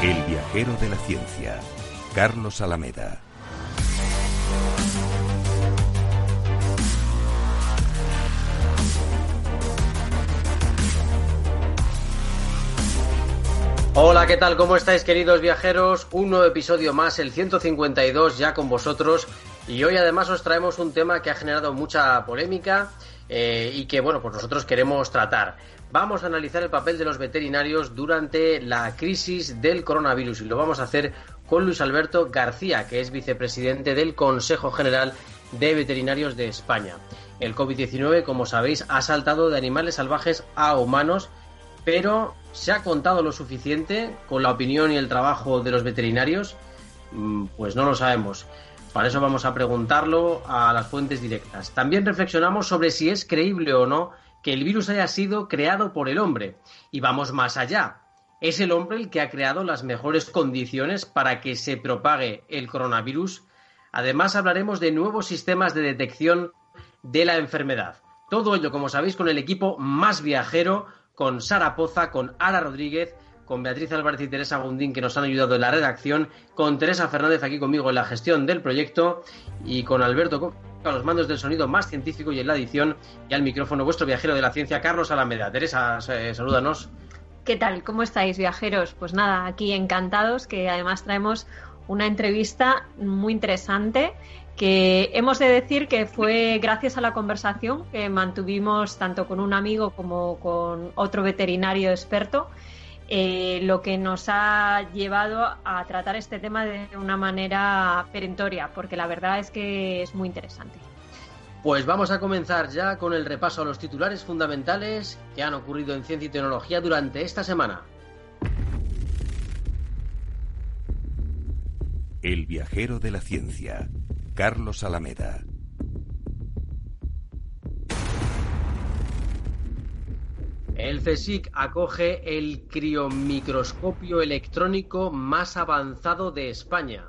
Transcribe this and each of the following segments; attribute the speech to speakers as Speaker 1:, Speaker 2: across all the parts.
Speaker 1: El viajero de la ciencia, Carlos Alameda.
Speaker 2: Hola, ¿qué tal? ¿Cómo estáis queridos viajeros? Un nuevo episodio más, el 152 ya con vosotros. Y hoy además os traemos un tema que ha generado mucha polémica eh, y que, bueno, pues nosotros queremos tratar vamos a analizar el papel de los veterinarios durante la crisis del coronavirus y lo vamos a hacer con Luis Alberto García, que es vicepresidente del Consejo General de Veterinarios de España. El COVID-19, como sabéis, ha saltado de animales salvajes a humanos, pero ¿se ha contado lo suficiente con la opinión y el trabajo de los veterinarios? Mm, pues no lo sabemos. Para eso vamos a preguntarlo a las fuentes directas. También reflexionamos sobre si es creíble o no que el virus haya sido creado por el hombre. Y vamos más allá. ¿Es el hombre el que ha creado las mejores condiciones para que se propague el coronavirus? Además hablaremos de nuevos sistemas de detección de la enfermedad. Todo ello, como sabéis, con el equipo más viajero, con Sara Poza, con Ara Rodríguez, con Beatriz Álvarez y Teresa Gundín, que nos han ayudado en la redacción, con Teresa Fernández aquí conmigo en la gestión del proyecto y con Alberto a los mandos del sonido más científico y en la edición y al micrófono vuestro viajero de la ciencia, Carlos Alameda. Teresa, eh, salúdanos.
Speaker 3: ¿Qué tal? ¿Cómo estáis, viajeros? Pues nada, aquí encantados, que además traemos una entrevista muy interesante que hemos de decir que fue gracias a la conversación que mantuvimos tanto con un amigo como con otro veterinario experto eh, lo que nos ha llevado a tratar este tema de una manera perentoria, porque la verdad es que es muy interesante.
Speaker 2: Pues vamos a comenzar ya con el repaso a los titulares fundamentales que han ocurrido en ciencia y tecnología durante esta semana.
Speaker 1: El viajero de la ciencia, Carlos Alameda.
Speaker 2: El CSIC acoge el criomicroscopio electrónico más avanzado de España.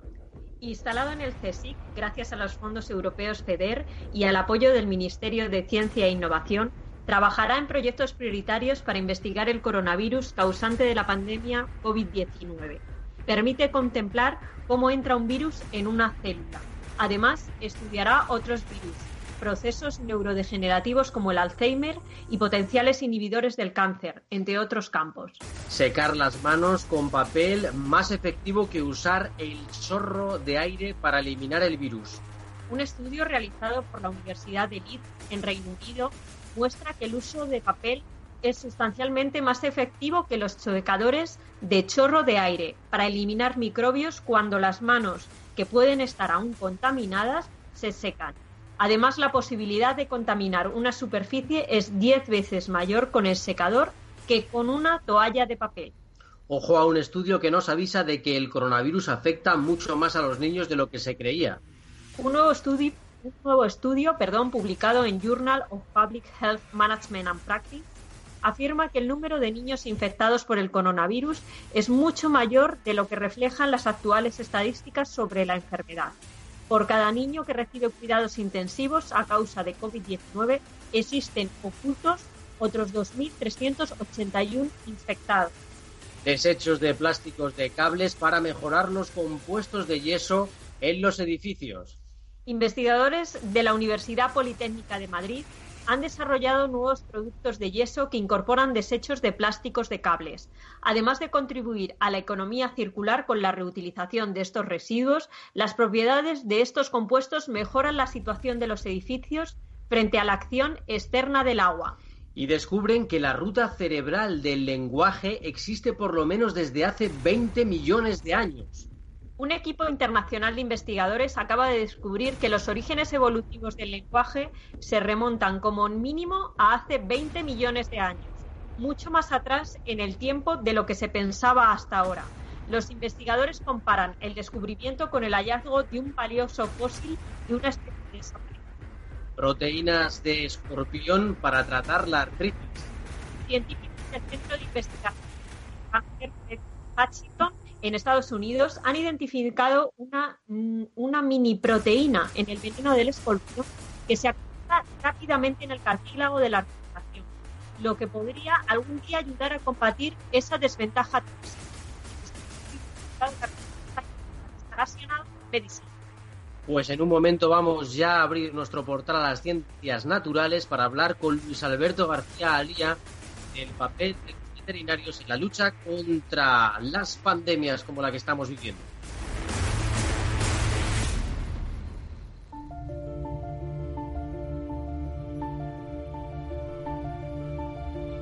Speaker 3: Instalado en el CSIC gracias a los fondos europeos FEDER y al apoyo del Ministerio de Ciencia e Innovación, trabajará en proyectos prioritarios para investigar el coronavirus causante de la pandemia COVID-19. Permite contemplar cómo entra un virus en una célula. Además, estudiará otros virus, procesos neurodegenerativos como el Alzheimer y potenciales inhibidores del cáncer, entre otros campos.
Speaker 2: Secar las manos con papel más efectivo que usar el chorro de aire para eliminar el virus.
Speaker 3: Un estudio realizado por la Universidad de Leeds en Reino Unido muestra que el uso de papel es sustancialmente más efectivo que los secadores de chorro de aire para eliminar microbios cuando las manos, que pueden estar aún contaminadas, se secan. Además, la posibilidad de contaminar una superficie es 10 veces mayor con el secador que con una toalla de papel.
Speaker 2: Ojo a un estudio que nos avisa de que el coronavirus afecta mucho más a los niños de lo que se creía.
Speaker 3: Un nuevo estudio, un nuevo estudio perdón, publicado en Journal of Public Health Management and Practice afirma que el número de niños infectados por el coronavirus es mucho mayor de lo que reflejan las actuales estadísticas sobre la enfermedad. Por cada niño que recibe cuidados intensivos a causa de COVID-19 existen ocultos otros 2.381 infectados.
Speaker 2: Desechos de plásticos de cables para mejorar los compuestos de yeso en los edificios.
Speaker 3: Investigadores de la Universidad Politécnica de Madrid han desarrollado nuevos productos de yeso que incorporan desechos de plásticos de cables. Además de contribuir a la economía circular con la reutilización de estos residuos, las propiedades de estos compuestos mejoran la situación de los edificios frente a la acción externa del agua.
Speaker 2: Y descubren que la ruta cerebral del lenguaje existe por lo menos desde hace 20 millones de años.
Speaker 3: Un equipo internacional de investigadores acaba de descubrir que los orígenes evolutivos del lenguaje se remontan como mínimo a hace 20 millones de años, mucho más atrás en el tiempo de lo que se pensaba hasta ahora. Los investigadores comparan el descubrimiento con el hallazgo de un valioso fósil de una especie de
Speaker 2: Proteínas de escorpión para tratar la artritis.
Speaker 3: Científicos del Centro de Investigación de Washington en Estados Unidos han identificado una, mm, una mini proteína en el veneno del escorpión que se activa rápidamente en el cartílago de la articulación, lo que podría algún día ayudar a combatir esa desventaja
Speaker 2: Pues en un momento vamos ya a abrir nuestro portal a las ciencias naturales para hablar con Luis Alberto García Alía del papel de veterinarios en la lucha contra las pandemias como la que estamos viviendo.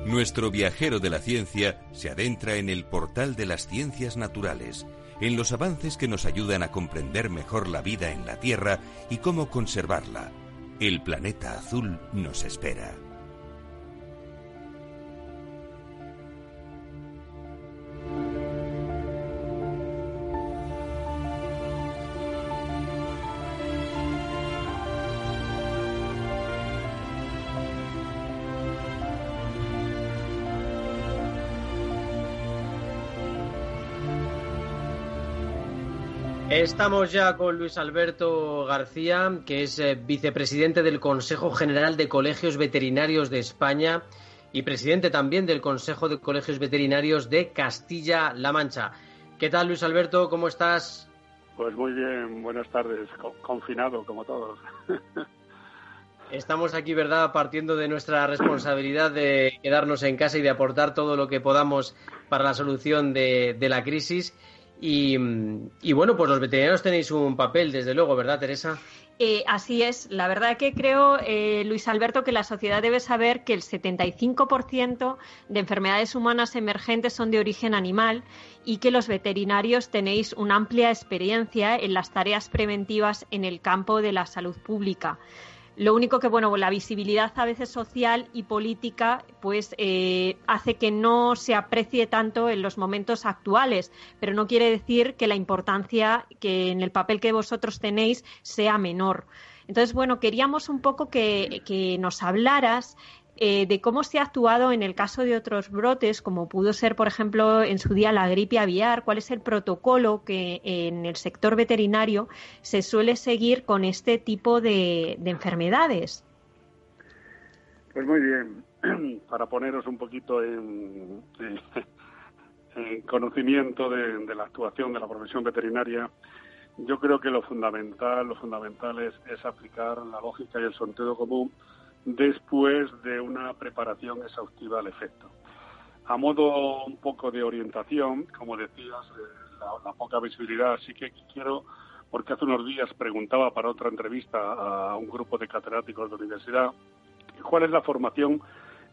Speaker 1: Nuestro viajero de la ciencia se adentra en el portal de las ciencias naturales, en los avances que nos ayudan a comprender mejor la vida en la Tierra y cómo conservarla. El planeta azul nos espera.
Speaker 2: Estamos ya con Luis Alberto García, que es eh, vicepresidente del Consejo General de Colegios Veterinarios de España y presidente también del Consejo de Colegios Veterinarios de Castilla-La Mancha. ¿Qué tal, Luis Alberto? ¿Cómo estás?
Speaker 4: Pues muy bien, buenas tardes, confinado como todos.
Speaker 2: Estamos aquí, ¿verdad?, partiendo de nuestra responsabilidad de quedarnos en casa y de aportar todo lo que podamos para la solución de, de la crisis. Y, bueno, pues los veterinarios tenéis un papel, desde luego, ¿verdad, Teresa?
Speaker 3: Eh, así es. La verdad que creo, eh, Luis Alberto, que la sociedad debe saber que el 75% de enfermedades humanas emergentes son de origen animal y que los veterinarios tenéis una amplia experiencia en las tareas preventivas en el campo de la salud pública. Lo único que, bueno, la visibilidad a veces social y política, pues eh, hace que no se aprecie tanto en los momentos actuales, pero no quiere decir que la importancia que en el papel que vosotros tenéis sea menor. Entonces, bueno, queríamos un poco que, que nos hablaras eh, de cómo se ha actuado en el caso de otros brotes, como pudo ser, por ejemplo, en su día la gripe aviar, cuál es el protocolo que en el sector veterinario se suele seguir con este tipo de, enfermedades.
Speaker 4: Pues muy bien, para poneros un poquito en, conocimiento de, la actuación de la profesión veterinaria, yo creo que lo fundamental, lo fundamental es, es aplicar la lógica y el sentido común después de una preparación exhaustiva al efecto. A modo un poco de orientación, como decías, eh, la, poca visibilidad, sí que quiero, porque hace unos días preguntaba para otra entrevista a un grupo de catedráticos de universidad, cuál es la formación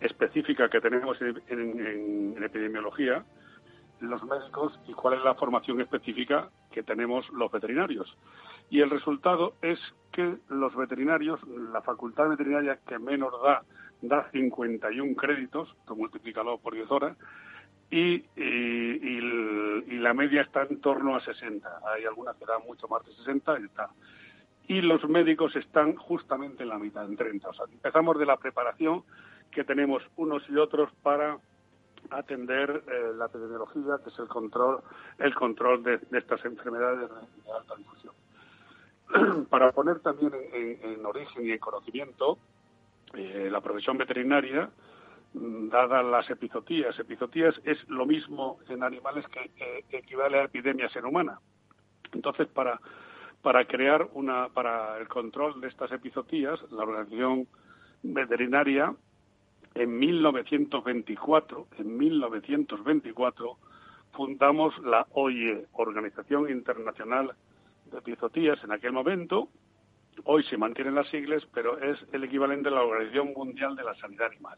Speaker 4: específica que tenemos en epidemiología, los médicos, y cuál es la formación específica que tenemos los veterinarios. Y el resultado es que los veterinarios, la facultad veterinaria que menos da, da 51 créditos, tú multiplícalo por 10 horas, y, la media está en torno a 60. Hay algunas que dan mucho más de 60 y está. Y los médicos están justamente en la mitad, en 30. O sea, empezamos de la preparación que tenemos unos y otros para atender eh, la epidemiología, que es el control, el control de, estas enfermedades de alta difusión. para poner también en, origen y en conocimiento eh, la profesión veterinaria, mm, dadas las epizotías. Epizotías es lo mismo en animales que, equivale a epidemias en humana. Entonces, para, para crear una, para el control de estas epizotías, la Organización veterinaria, en 1924, en 1924, fundamos la OIE, Organización Internacional de Epizotías, en aquel momento. Hoy se mantienen las siglas, pero es el equivalente a la Organización Mundial de la Sanidad Animal.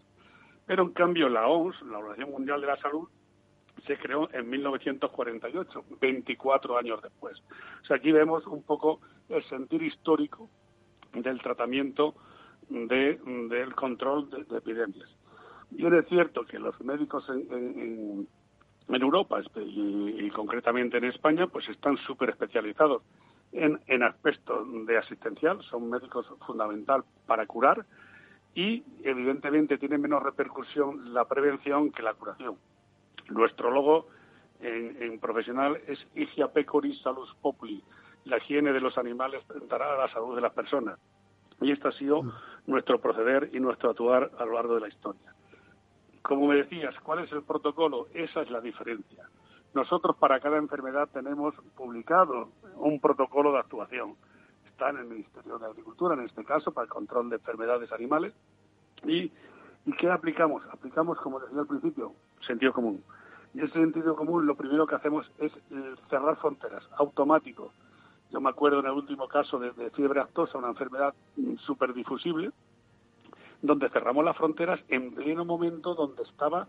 Speaker 4: Pero en cambio la OMS, la Organización Mundial de la Salud, se creó en 1948, 24 años después. O sea, aquí vemos un poco el sentir histórico del tratamiento del control de, epidemias. Y es cierto que los médicos en, Europa y, concretamente en España pues están súper especializados en, en aspectos de asistencial, son médicos fundamental para curar y evidentemente tiene menos repercusión la prevención que la curación. Nuestro logo en, profesional es Igia Pecoris Salus Populi. La higiene de los animales tratará a la salud de las personas. Y este ha sido mm. nuestro proceder y nuestro actuar a lo largo de la historia. Como me decías, ¿cuál es el protocolo? Esa es la diferencia. Nosotros para cada enfermedad tenemos publicado un protocolo de actuación. Está en el Ministerio de Agricultura, en este caso, para el control de enfermedades animales. ¿Y, ¿y qué aplicamos? Aplicamos, como decía al principio, sentido común. Y ese sentido común lo primero que hacemos es eh, cerrar fronteras, automático. Yo me acuerdo en el último caso de, fiebre actosa, una enfermedad súper difusible, donde cerramos las fronteras en pleno momento donde estaba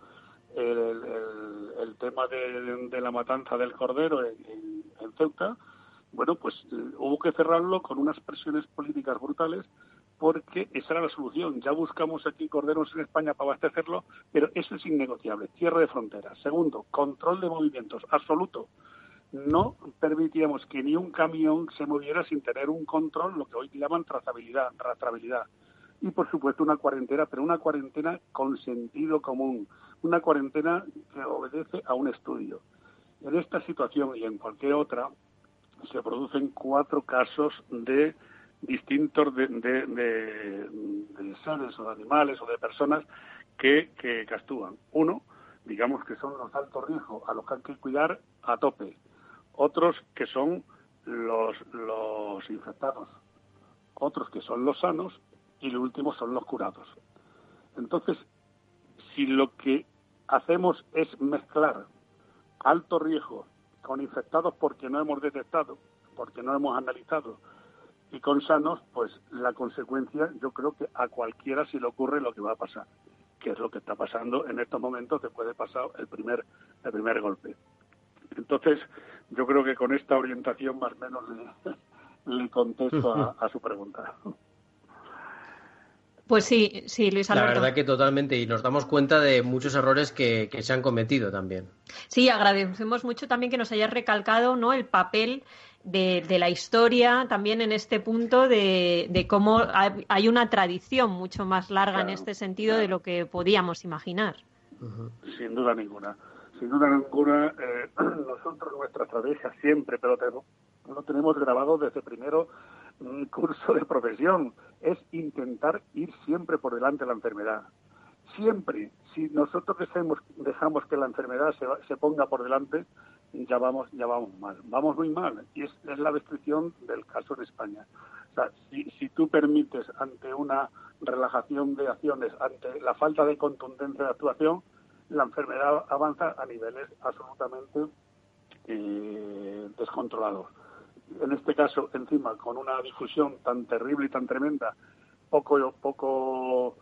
Speaker 4: el, tema de, la matanza del cordero en, Ceuta. Bueno, pues eh, hubo que cerrarlo con unas presiones políticas brutales porque esa era la solución. Ya buscamos aquí corderos en España para abastecerlo, pero eso es innegociable. Cierre de fronteras. Segundo, control de movimientos absoluto. No permitíamos que ni un camión se moviera sin tener un control, lo que hoy llaman trazabilidad, rastreabilidad. Y por supuesto una cuarentena, pero una cuarentena con sentido común, una cuarentena que obedece a un estudio. En esta situación y en cualquier otra se producen cuatro casos de distintos de, seres o de animales o de personas que, que. Uno, digamos que son los altos riesgos a los que hay que cuidar a tope. Otros que son los, los infectados. Otros que son los sanos y los últimos son los curados. Entonces, si lo que hacemos es mezclar alto riesgo con infectados porque no hemos detectado, porque no hemos analizado, y con sanos, pues la consecuencia yo creo que a cualquiera si le ocurre lo que va a pasar, que es lo que está pasando en estos momentos después de pasar el primer, el primer golpe. Entonces, yo creo que con esta orientación más o menos le, contesto a, su pregunta.
Speaker 3: Pues sí, sí, Luis Alberto.
Speaker 2: La verdad que totalmente, y nos damos cuenta de muchos errores que, que, se han cometido también.
Speaker 3: Sí, agradecemos mucho también que nos hayas recalcado ¿no? el papel de, la historia, también en este punto de, cómo hay una tradición mucho más larga en este sentido de lo que podíamos imaginar.
Speaker 4: Sin duda ninguna. Sin duda ninguna, eh, nosotros nuestra estrategia siempre, pero lo tenemos grabado desde primero un curso de profesión, es intentar ir siempre por delante de la enfermedad. Siempre, si nosotros dejamos, que la enfermedad se, se ponga por delante, ya vamos, ya vamos mal, vamos muy mal. Y es, la descripción del caso en España. O sea, si, si tú permites ante una relajación de acciones, ante la falta de contundencia de actuación, la enfermedad avanza a niveles absolutamente eh, descontrolados. En este caso, encima, con una difusión tan terrible y tan tremenda, poco, poco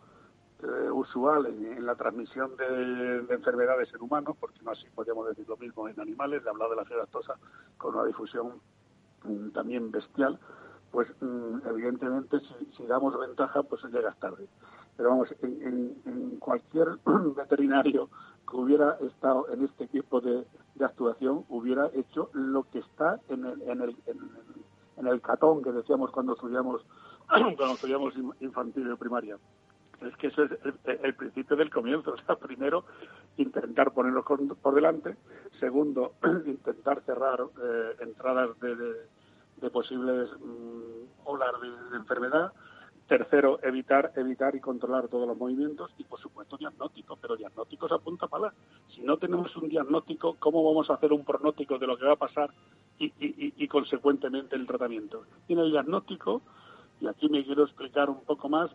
Speaker 4: eh, usual en, la transmisión de, enfermedades en humanos, porque no así podríamos decir lo mismo en animales, he hablado de la fiebre con una difusión mm, también bestial, pues mm, evidentemente si, damos ventaja, pues llegas tarde. Pero vamos, en, cualquier veterinario hubiera estado en este tipo de, actuación hubiera hecho lo que está en el, en el, en, el catón que decíamos cuando estudiamos cuando estudiamos infantil y primaria es que eso es el, principio del comienzo. O sea, primero, intentar ponerlos por delante. Segundo, intentar cerrar eh, entradas de, posibles mm, olas de, enfermedad. Tercero, evitar, evitar y controlar todos los movimientos. Y, por supuesto, diagnóstico. Pero diagnósticos a punta pala. Si no tenemos un diagnóstico, ¿cómo vamos a hacer un pronóstico de lo que va a pasar y, y, y consecuentemente, el tratamiento? Y en el diagnóstico, y aquí me quiero explicar un poco más,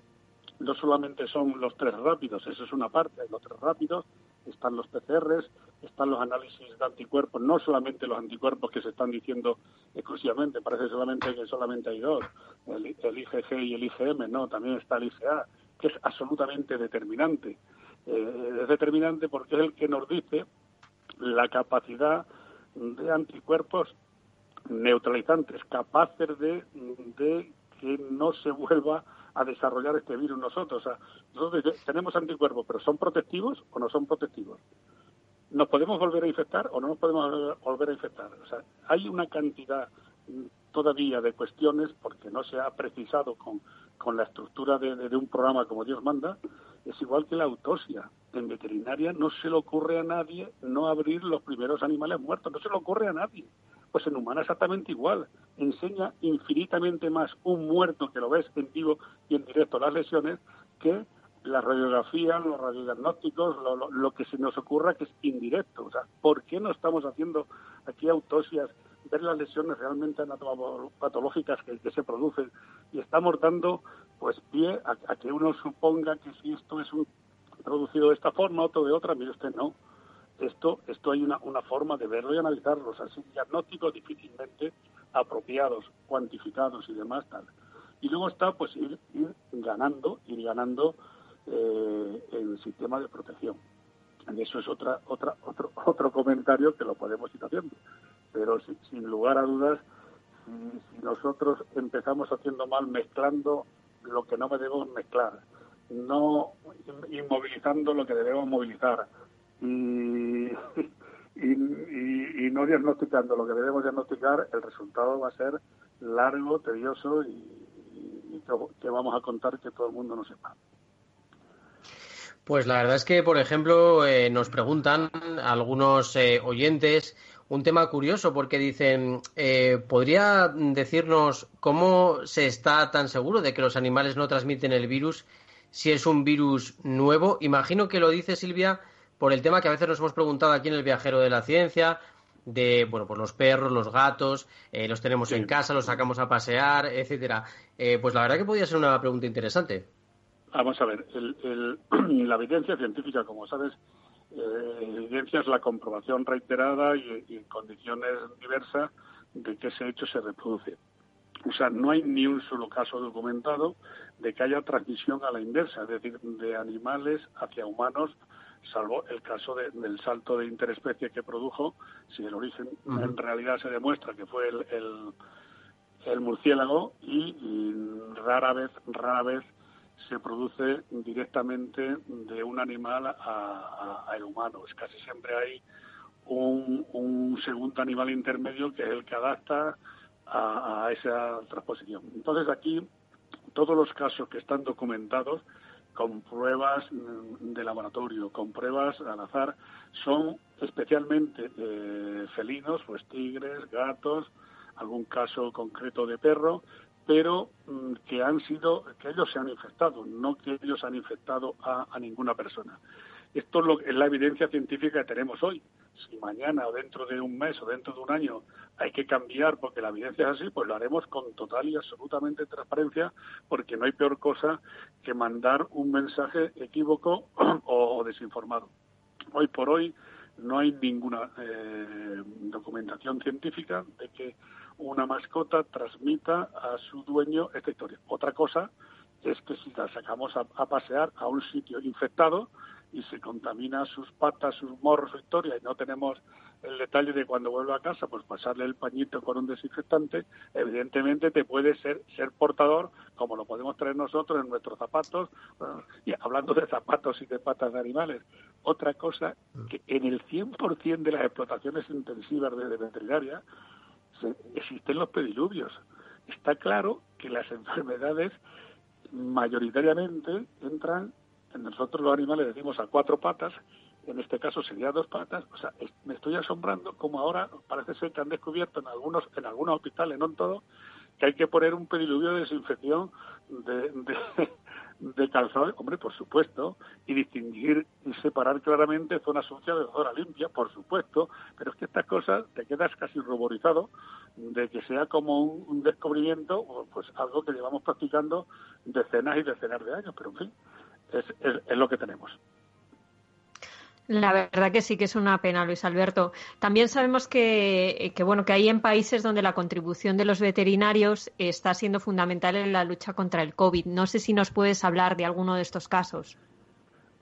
Speaker 4: no solamente son los tres rápidos, eso es una parte, los tres rápidos, están los PCRs, están los análisis de anticuerpos, no solamente los anticuerpos que se están diciendo exclusivamente, parece solamente que solamente hay dos, el, IgG y el IgM, no, también está el IgA, que es absolutamente determinante. Eh, es determinante porque es el que nos dice la capacidad de anticuerpos neutralizantes, capaces de, de que no se vuelva a desarrollar este virus nosotros. O sea, nosotros tenemos anticuerpos, pero ¿son protectivos o no son protectivos? ¿Nos podemos volver a infectar o no nos podemos volver a infectar? O sea, hay una cantidad todavía de cuestiones, porque no se ha precisado con, con la estructura de, de, un programa como Dios manda, es igual que la autopsia. En veterinaria no se le ocurre a nadie no abrir los primeros animales muertos, no se le ocurre a nadie. Pues en humana exactamente igual. Enseña infinitamente más un muerto que lo ves en vivo y en directo las lesiones que la radiografía, los radiodiagnósticos, lo, lo, que se nos ocurra que es indirecto. O sea, ¿por qué no estamos haciendo aquí autopsias, ver las lesiones realmente anatomopatológicas que, que se producen y estamos dando pues pie a, a, que uno suponga que si esto es un producido de esta forma, otro de otra, mire usted, no esto, esto hay una, una forma de verlo y analizarlo. así diagnósticos difícilmente apropiados, cuantificados y demás tal. Y luego está pues ir, ir ganando, ir ganando eh, el sistema de protección. Y eso es otra, otra, otro, otro comentario que lo podemos ir haciendo. Pero sin lugar a dudas, si, si nosotros empezamos haciendo mal mezclando lo que no debemos mezclar, no inmovilizando lo que debemos movilizar, y, y, y, no diagnosticando lo que debemos diagnosticar, el resultado va a ser largo, tedioso y, que, vamos a contar que todo el mundo no sepa.
Speaker 2: Pues la verdad es que, por ejemplo, eh, nos preguntan algunos eh, oyentes un tema curioso porque dicen, eh, ¿podría decirnos cómo se está tan seguro de que los animales no transmiten el virus si es un virus nuevo? Imagino que lo dice Silvia por el tema que a veces nos hemos preguntado aquí en el viajero de la ciencia, de bueno pues los perros, los gatos, eh, los tenemos en casa, los sacamos a pasear, etcétera. Eh, pues la verdad que podría ser una pregunta interesante.
Speaker 4: Vamos a ver, el, la evidencia científica, como sabes, eh, evidencia es la comprobación reiterada y, y en condiciones diversas de que ese hecho se reproduce. O sea, no hay ni un solo caso documentado de que haya transmisión a la inversa, es decir, de animales hacia humanos salvo el caso de, del salto de interespecie que produjo, si el origen uh -huh. en realidad se demuestra que fue el, el, el murciélago y, y, rara vez, rara vez se produce directamente de un animal a, a, a el humano. Es casi siempre hay un, un, segundo animal intermedio que es el que adapta a, a esa transposición. Entonces aquí todos los casos que están documentados con pruebas de laboratorio, con pruebas al azar, son especialmente eh, felinos, pues tigres, gatos, algún caso concreto de perro, pero mm, que han sido, que ellos se han infectado, no que ellos han infectado a, a ninguna persona. Esto es, lo, es la evidencia científica que tenemos hoy. Si mañana o dentro de un mes o dentro de un año hay que cambiar porque la evidencia es así, pues lo haremos con total y absolutamente transparencia porque no hay peor cosa que mandar un mensaje equívoco o, desinformado. Hoy por hoy no hay ninguna eh, documentación científica de que una mascota transmita a su dueño esta historia. Otra cosa es que si la sacamos a pasear a un sitio infectado, y se contamina sus patas, sus morros, su historia, y no tenemos el detalle de cuando vuelve a casa, pues pasarle el pañito con un desinfectante, evidentemente te puede ser, ser portador, como lo podemos traer nosotros en nuestros zapatos, y hablando de zapatos y de patas de animales. Otra cosa, que en el 100% de las explotaciones intensivas de, de veterinaria se, existen los pediluvios. Está claro que las enfermedades mayoritariamente entran nosotros los animales decimos a cuatro patas, en este caso sería dos patas, o sea, me estoy asombrando como ahora parece ser que han descubierto en algunos, en algunos hospitales, no en todos, que hay que poner un pediluvio de desinfección de, de, calzado, hombre, por supuesto, y distinguir y separar claramente zona sucia de zona limpia, por supuesto, pero es que estas cosas te quedas casi ruborizado de que sea como un, descubrimiento, pues algo que llevamos practicando decenas y decenas de años, pero en fin, es, es lo que tenemos.
Speaker 3: La verdad que sí que es una pena, Luis Alberto. También sabemos que, bueno que hay en países donde la contribución de los veterinarios está siendo fundamental en la lucha contra el COVID. No sé si nos puedes hablar de alguno de estos casos.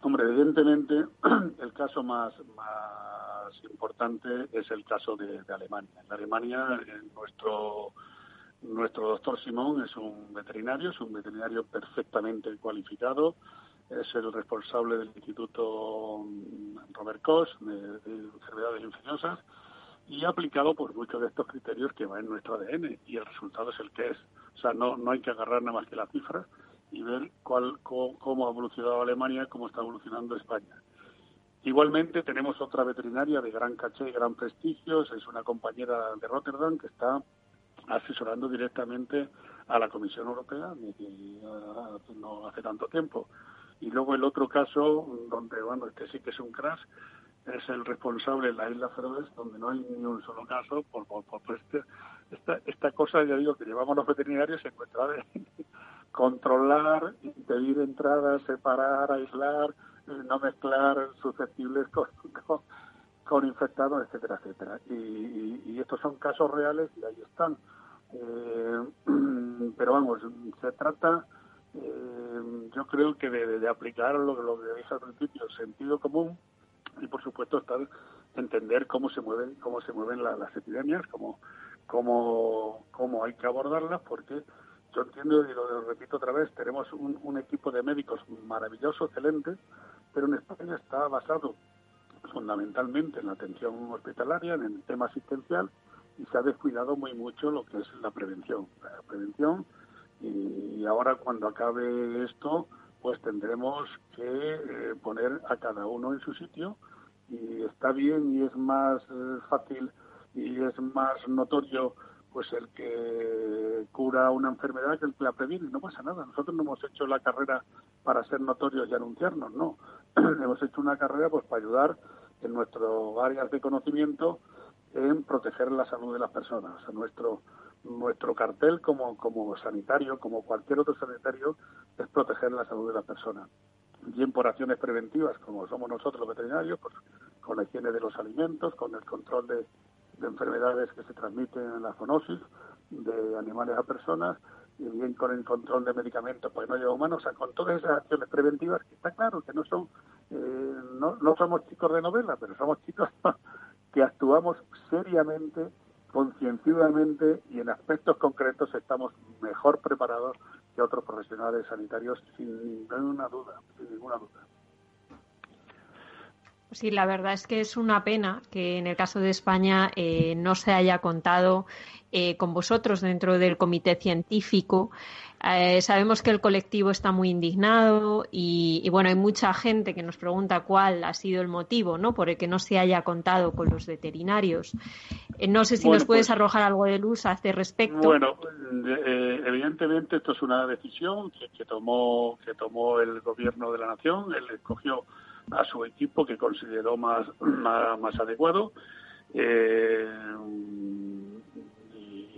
Speaker 4: Hombre, evidentemente el caso más, más importante es el caso de, Alemania. En Alemania, nuestro nuestro doctor Simón es un veterinario, es un veterinario perfectamente cualificado es el responsable del Instituto mm, Robert Koch de, enfermedades infecciosas y ha aplicado por muchos de estos criterios que van en nuestro ADN y el resultado es el que es. O sea, no, no hay que agarrar nada más que las cifras y ver cuál, cómo, ha evolucionado Alemania cómo está evolucionando España. Igualmente tenemos otra veterinaria de gran caché y gran prestigio, es una compañera de Rotterdam que está asesorando directamente a la Comisión Europea no hace tanto tiempo. Y luego el otro caso, donde, bueno, este sí que es un crash, es el responsable en la isla Feroes, donde no hay ni un solo caso, por, por, este, esta, esta cosa, ya digo, que llevamos los veterinarios se encuentra de controlar, impedir entradas, separar, aislar, no mezclar susceptibles con, con, infectados, etcétera, etcétera. Y, y, estos son casos reales y ahí están. Eh, pero vamos, se trata eh, yo creo que de, aplicar lo, lo, que dije al principio, sentido común y por supuesto estar entender cómo se mueven cómo se mueven las epidemias, cómo, cómo, cómo hay que abordarlas, porque yo entiendo y lo, repito otra vez, tenemos un, un, equipo de médicos maravilloso, excelente, pero en España está basado fundamentalmente en la atención hospitalaria, en el tema asistencial, y se ha descuidado muy mucho lo que es la prevención. La prevención y ahora cuando acabe esto, pues tendremos que eh, poner a cada uno en su sitio y está bien y es más eh, fácil y es más notorio pues el que cura una enfermedad que el que la previene, no pasa nada. Nosotros no hemos hecho la carrera para ser notorios y anunciarnos, no. hemos hecho una carrera pues para ayudar en nuestras áreas de conocimiento en proteger la salud de las personas. A nuestro nuestro cartel como, como sanitario, como cualquier otro sanitario, es proteger la salud de la persona. Bien por acciones preventivas, como somos nosotros los veterinarios, pues, con la higiene de los alimentos, con el control de, enfermedades que se transmiten en la zoonosis, de animales a personas, y bien con el control de medicamentos para no llevar humanos, o sea, con todas esas acciones preventivas, que está claro que no son, eh, no, no somos chicos de novela, pero somos chicos que actuamos seriamente concienciadamente y en aspectos concretos estamos mejor preparados que otros profesionales sanitarios sin ninguna duda, sin ninguna duda.
Speaker 3: Sí, la verdad es que es una pena que en el caso de España eh, no se haya contado eh, con vosotros dentro del comité científico. Eh, sabemos que el colectivo está muy indignado y, bueno, hay mucha gente que nos pregunta cuál ha sido el motivo ¿no? por el que no se haya contado con los veterinarios. no sé si nos puedes pues arrojar algo de luz a este respecto.
Speaker 4: Bueno, evidentemente esto es una decisión que, tomó, que tomó el gobierno de la nación. Él escogió a su equipo que consideró más, más, adecuado. Eh,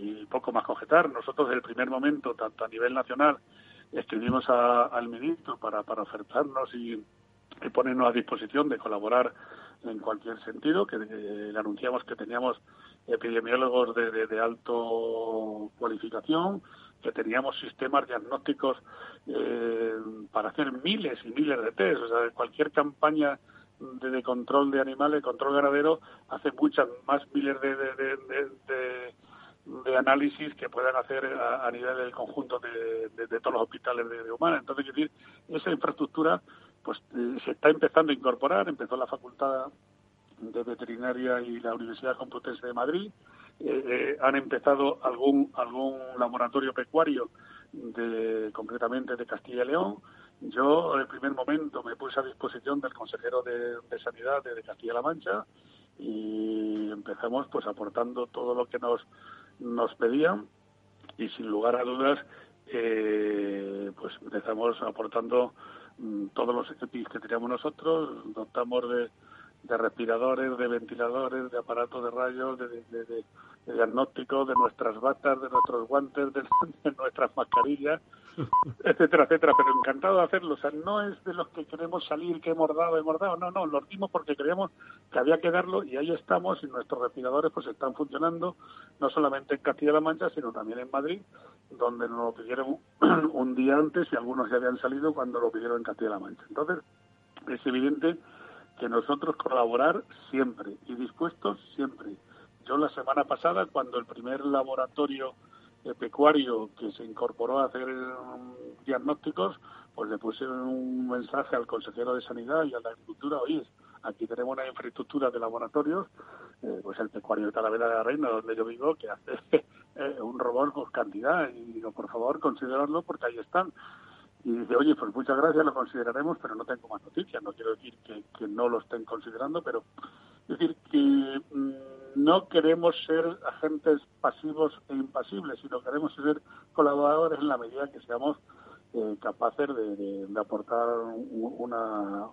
Speaker 4: y, poco más conjetar. Nosotros desde el primer momento, tanto a nivel nacional, escribimos al ministro para, para ofertarnos y, ponernos a disposición de colaborar en cualquier sentido, que le anunciamos que teníamos epidemiólogos de, de alto cualificación, que teníamos sistemas diagnósticos eh, para hacer miles y miles de test. O sea, cualquier campaña de, control de animales, control ganadero, hace muchas más miles de, de, análisis que puedan hacer a, nivel del conjunto de, todos los hospitales de, humanas. Entonces, es decir, esa infraestructura pues eh, se está empezando a incorporar. Empezó la Facultad de Veterinaria y la Universidad Complutense de Madrid eh, eh, han empezado algún algún laboratorio pecuario de concretamente de Castilla y León. Yo en el primer momento me puse a disposición del consejero de, Sanidad de, Castilla-La Mancha y empezamos pues aportando todo lo que nos nos pedían y sin lugar a dudas eh, pues empezamos aportando mm, todos los EPIs que teníamos nosotros, dotamos de, de respiradores, de ventiladores, de aparatos de rayos, de, de, de, diagnósticos, de nuestras batas, de nuestros guantes, de, nuestras mascarillas, etcétera, etcétera. Pero encantado de hacerlo. O sea, no es de los que queremos salir, que hemos dado, hemos dado. No, no, lo dimos porque creíamos que había que darlo y ahí estamos y nuestros respiradores pues están funcionando no solamente en Castilla-La Mancha, sino también en Madrid, donde nos lo pidieron un día antes y algunos ya habían salido cuando lo pidieron en Castilla-La Mancha. Entonces, es evidente que nosotros colaborar siempre y dispuestos siempre. Yo la semana pasada, cuando el primer laboratorio pecuario que se incorporó a hacer um, diagnósticos, pues le puse un mensaje al consejero de Sanidad y a la Agricultura, oye, aquí tenemos una infraestructura de laboratorios, eh, pues el pecuario de Talavera de la Reina, donde yo vivo, que hace eh, un robot con cantidad, y digo, por favor, considerarlo porque ahí están y dice, oye, pues muchas gracias, lo consideraremos, pero no tengo más noticias. No quiero decir que, no lo estén considerando, pero decir que no queremos ser agentes pasivos e impasibles, sino queremos ser colaboradores en la medida que seamos eh, capaces de, aportar una,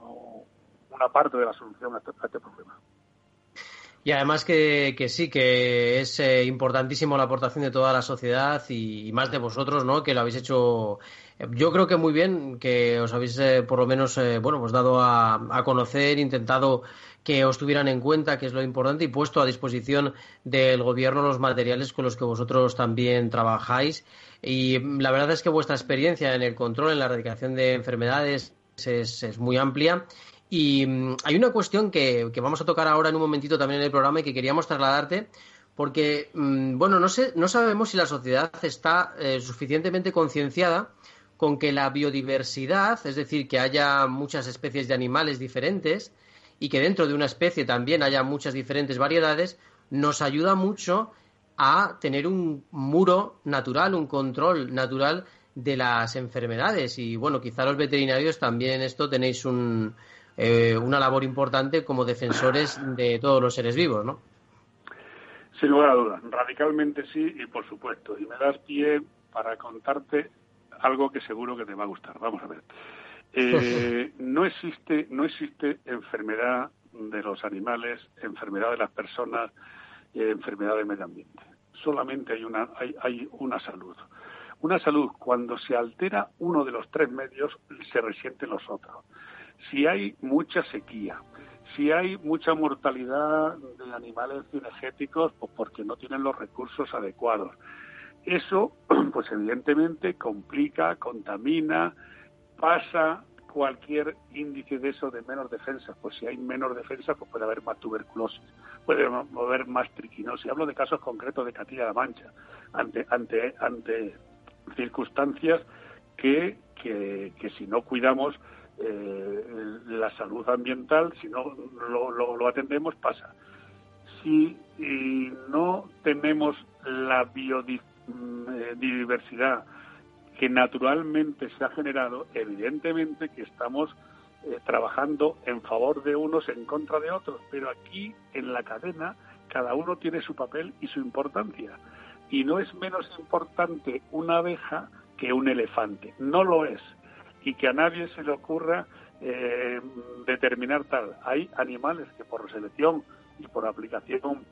Speaker 4: una parte de la solución a este, este problema.
Speaker 2: Y además que, sí, que es eh, importantísimo la aportación de toda la sociedad y, más de vosotros, ¿no? Que lo habéis hecho, eh, yo creo que muy bien, que os habéis eh, por lo menos, bueno, pues dado a, conocer, intentado que os tuvieran en cuenta, que es lo importante, y puesto a disposición del gobierno los materiales con los que vosotros también trabajáis. Y la verdad es que vuestra experiencia en el control, en la erradicación de enfermedades es, es muy amplia y mm, hay una cuestión que, vamos a tocar ahora en un momentito también en el programa y que queríamos trasladarte, porque, mm, bueno, no, sé, no sabemos si la sociedad está eh, suficientemente concienciada con que la biodiversidad, es decir, que haya muchas especies de animales diferentes y que dentro de una especie también haya muchas diferentes variedades, nos ayuda mucho a tener un muro natural, un control natural de las enfermedades. Y bueno, quizá los veterinarios también esto tenéis un, eh, una labor importante como defensores de todos los seres vivos, ¿no?
Speaker 4: Sin lugar a dudas, radicalmente sí y por supuesto. Y me das pie para contarte algo que seguro que te va a gustar. Vamos a ver. Eh, no existe no existe enfermedad de los animales, enfermedad de las personas, eh, enfermedad del medio ambiente. Solamente hay una hay, hay una salud. Una salud cuando se altera uno de los tres medios se resienten los otros si hay mucha sequía, si hay mucha mortalidad de animales cinegéticos, pues porque no tienen los recursos adecuados. Eso, pues evidentemente, complica, contamina, pasa cualquier índice de eso de menos defensa. Pues si hay menos defensa, pues puede haber más tuberculosis, puede haber más triquinosis. Hablo de casos concretos de Castilla-La Mancha, ante, ante, ante circunstancias que, que, que si no cuidamos, eh, la salud ambiental, si no lo, lo, atendemos, pasa. Si no tenemos la biodiversidad que naturalmente se ha generado, evidentemente que estamos eh, trabajando en favor de unos en contra de otros, pero aquí en la cadena cada uno tiene su papel y su importancia. Y no es menos importante una abeja que un elefante, no lo es y que a nadie se le ocurra eh, determinar tal. Hay animales que por selección y por aplicación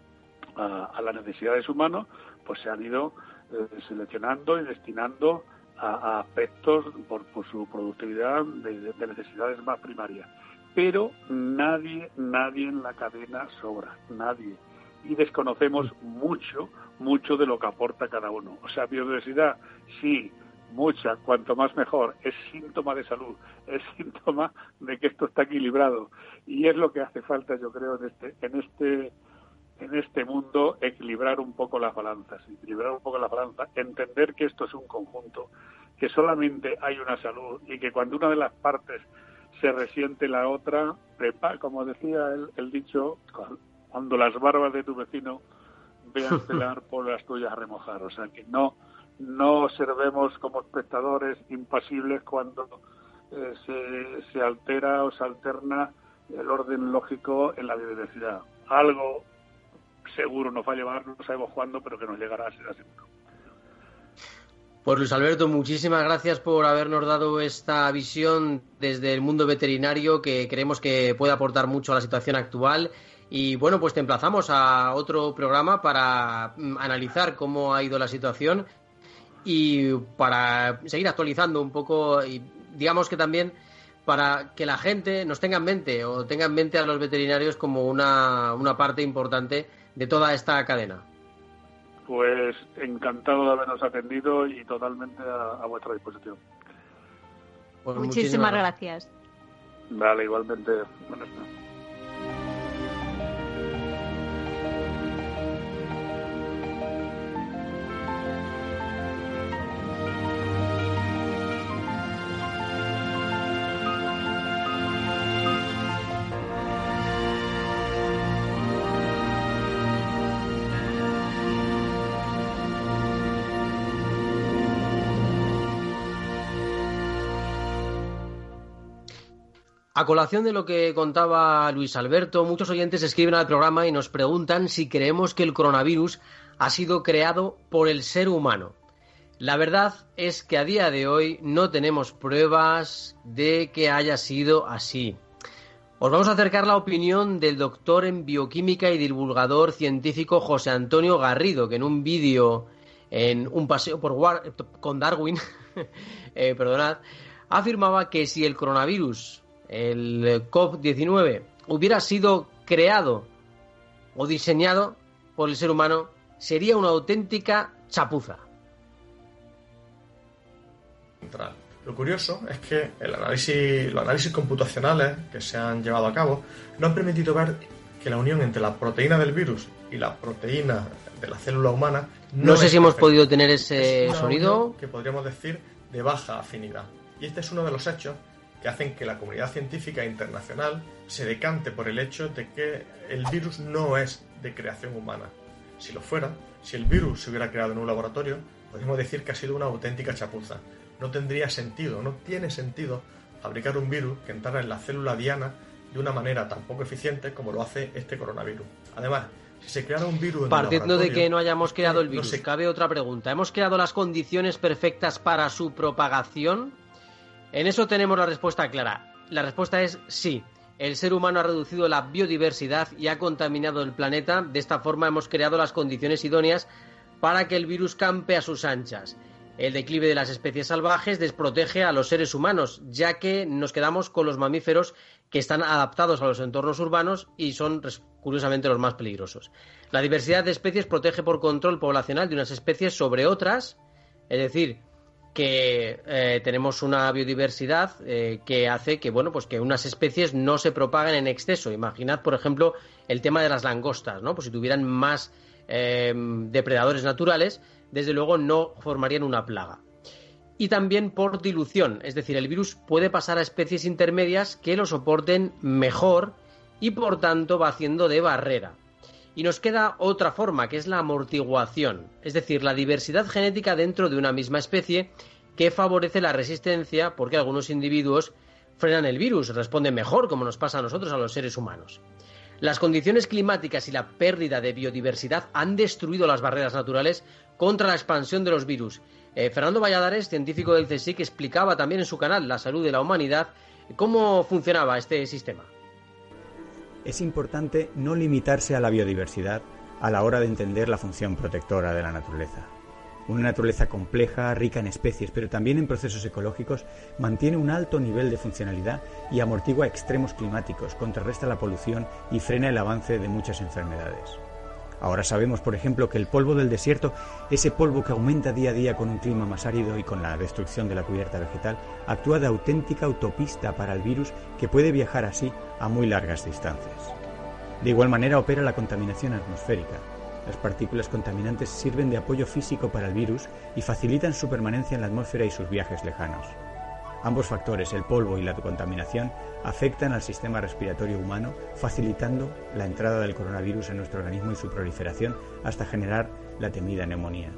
Speaker 4: a, las necesidades humanas, pues se han ido eh, seleccionando y destinando a, aspectos por, su productividad de, necesidades más primarias. Pero nadie, nadie en la cadena sobra, nadie. Y desconocemos mucho, mucho de lo que aporta cada uno. O sea, biodiversidad, sí, mucha, cuanto más mejor, es síntoma de salud, es síntoma de que esto está equilibrado y es lo que hace falta, yo creo, en este, en este, en este mundo, equilibrar un poco las balanzas, equilibrar un poco las balanzas, entender que esto es un conjunto, que solamente hay una salud y que cuando una de las partes se resiente la otra, como decía el, el dicho, cuando las barbas de tu vecino vean pelar por las tuyas a remojar, o sea que no no observemos como espectadores impasibles cuando eh, se, se, altera o se alterna el orden lógico en la biodiversidad. Algo seguro nos va a llevar, no sabemos cuándo, pero que nos llegará a ser así.
Speaker 2: Pues Luis Alberto, muchísimas gracias por habernos dado esta visión desde el mundo veterinario que creemos que puede aportar mucho a la situación actual. Y bueno, pues te emplazamos a otro programa para mm, analizar cómo ha ido la situación y para seguir actualizando un poco y digamos que también para que la gente nos tenga en mente o tenga en mente a los veterinarios como una, una parte importante de toda esta cadena.
Speaker 4: Pues encantado de habernos atendido y totalmente a, vuestra disposición.
Speaker 3: Pues muchísimas, gracias.
Speaker 4: Vale, igualmente.
Speaker 2: A colación de lo que contaba Luis Alberto, muchos oyentes escriben al programa y nos preguntan si creemos que el coronavirus ha sido creado por el ser humano. La verdad es que a día de hoy no tenemos pruebas de que haya sido así. Os vamos a acercar la opinión del doctor en bioquímica y divulgador científico José Antonio Garrido, que en un vídeo en un paseo por con Darwin, eh, perdonad, afirmaba que si el coronavirus el COP-19 hubiera sido creado o diseñado por el ser humano, sería una auténtica chapuza.
Speaker 5: Lo curioso es que el análisis, los análisis computacionales que se han llevado a cabo no han permitido ver que la unión entre la proteína del virus y la proteína de la célula humana
Speaker 2: no, sé si hemos podido tener ese sonido
Speaker 5: que podríamos decir de baja afinidad. Y este es uno de los hechos que hacen que la comunidad científica internacional se decante por el hecho de que el virus no es de creación humana. Si lo fuera, si el virus se hubiera creado en un laboratorio, podríamos decir que ha sido una auténtica chapuza. No tendría sentido, no tiene sentido fabricar un virus que entrara en la célula diana de una manera tan poco eficiente como lo hace este coronavirus. Además, si se creara un virus en
Speaker 2: Partiendo de que no hayamos creado el virus, no se... cabe otra pregunta. ¿Hemos creado las condiciones perfectas para su propagación? En eso tenemos la respuesta clara. La respuesta es sí. El ser humano ha reducido la biodiversidad y ha contaminado el planeta. De esta forma hemos creado las condiciones idóneas para que el virus campe a sus anchas. El declive de las especies salvajes desprotege a los seres humanos, ya que nos quedamos con los mamíferos que están adaptados a los entornos urbanos y son, curiosamente, los más peligrosos. La diversidad de especies protege por control poblacional de unas especies sobre otras, es decir, que eh, tenemos una biodiversidad eh, que hace que bueno pues que unas especies no se propaguen en exceso. Imaginad por ejemplo el tema de las langostas no pues si tuvieran más em, depredadores naturales desde luego no formarían una plaga. Y también por dilución es decir el virus puede pasar a especies intermedias que lo soporten mejor y por tanto va haciendo de barrera y nos queda otra forma, que es la amortiguación, es decir, la diversidad genética dentro de una misma especie que favorece la resistencia porque algunos individuos frenan el virus, responden mejor, como nos pasa a nosotros, a los seres humanos. Las condiciones climáticas y la pérdida de biodiversidad han destruido las barreras naturales contra la expansión de los virus. Eh, Fernando Valladares, científico del CSIC, explicaba también en su canal La salud de la humanidad cómo funcionaba este sistema
Speaker 6: es importante no limitarse a la biodiversidad a la hora de entender la función protectora de la naturaleza. Una naturaleza compleja, rica en especies, pero también en procesos ecológicos, mantiene un alto nivel de funcionalidad y amortigua extremos climáticos, contrarresta la polución y frena el avance de muchas enfermedades. Ahora sabemos, por ejemplo, que el polvo del desierto, ese polvo que aumenta día a día con un clima más árido y con la destrucción de la cubierta vegetal, actúa de auténtica autopista para el virus que puede viajar así a muy largas distancias. De igual manera opera la contaminación atmosférica. Las partículas contaminantes sirven de apoyo físico para el virus y facilitan su permanencia en la atmósfera y sus viajes lejanos. Ambos factores, el polvo y la contaminación, afectan al sistema respiratorio humano, facilitando la entrada del coronavirus en nuestro organismo y su proliferación hasta generar la temida neumonía.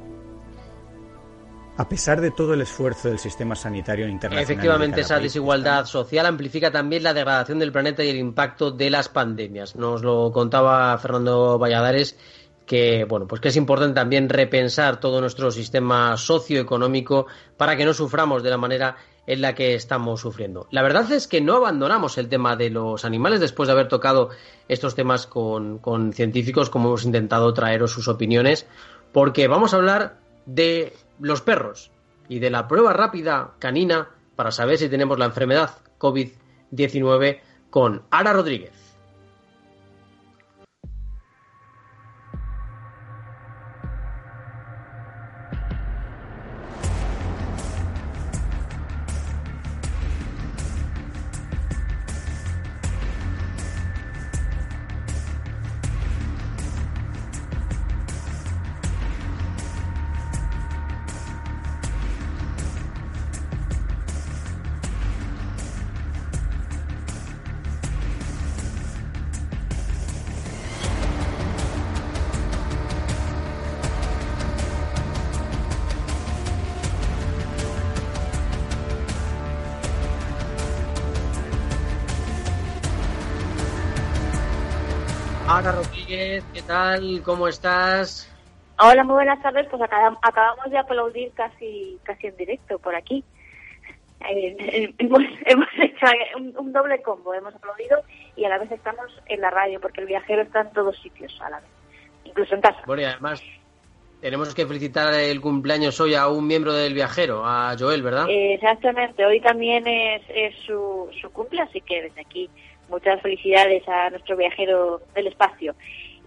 Speaker 6: A pesar de todo el esfuerzo del sistema sanitario internacional.
Speaker 2: Efectivamente, esa desigualdad social amplifica también la degradación del planeta y el impacto de las pandemias. Nos lo contaba Fernando Valladares que bueno, pues que es importante también repensar todo nuestro sistema socioeconómico para que no suframos de la manera en la que estamos sufriendo. La verdad es que no abandonamos el tema de los animales después de haber tocado estos temas con, científicos, como hemos intentado traeros sus opiniones, porque vamos a hablar de los perros y de la prueba rápida canina para saber si tenemos la enfermedad COVID-19 con Ara Rodríguez. Tal? ¿Cómo estás?
Speaker 7: Hola, muy buenas tardes. Pues acabamos de aplaudir casi casi en directo por aquí. Eh, hemos, hecho un, doble combo. Hemos aplaudido y a la vez estamos en la radio porque el viajero está en todos sitios a la vez, incluso en casa.
Speaker 2: Bueno, y además tenemos que felicitar el cumpleaños hoy a un miembro del viajero, a Joel, ¿verdad?
Speaker 7: exactamente. Hoy también es, es su, su cumple, así que desde aquí muchas felicidades a nuestro viajero del espacio.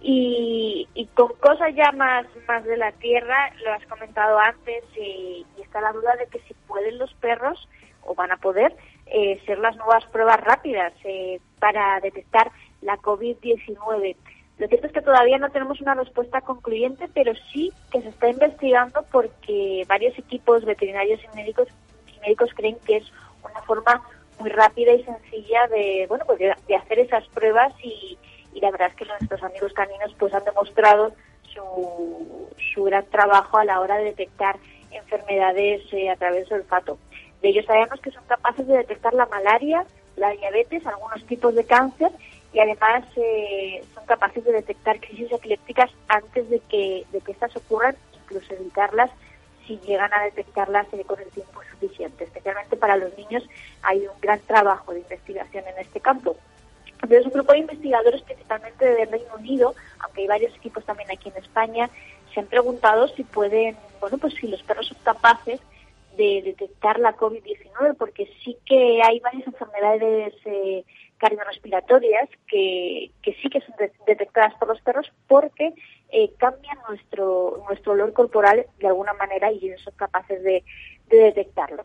Speaker 7: Y, con cosas ya más, más de la Tierra, lo has comentado antes, y, está la duda de que si pueden los perros, o van a poder, eh, ser las nuevas pruebas rápidas eh, para detectar la COVID-19. Lo cierto es que todavía no tenemos una respuesta concluyente, pero sí que se está investigando porque varios equipos veterinarios y médicos, y médicos creen que es una forma muy rápida y sencilla de bueno pues de, hacer esas pruebas y, la verdad es que nuestros amigos caninos pues han demostrado su, su gran trabajo a la hora de detectar enfermedades eh, a través del olfato. De ellos sabemos que son capaces de detectar la malaria, la diabetes, algunos tipos de cáncer y además eh, son capaces de detectar crisis epilépticas antes de que, de que estas ocurran, incluso evitarlas si llegan a detectarlas eh, con el tiempo suficiente. Especialmente para los niños hay un gran trabajo de investigación en este campo. Entonces, un grupo de investigadores, principalmente del Reino Unido, aunque hay varios equipos también aquí en España, se han preguntado si pueden, bueno, pues si los perros son capaces de detectar la COVID-19, porque sí que hay varias enfermedades eh, cardiorrespiratorias que, que sí que son detectadas por los perros porque eh, cambian nuestro, nuestro olor corporal de alguna manera y ellos son capaces de, detectarlo.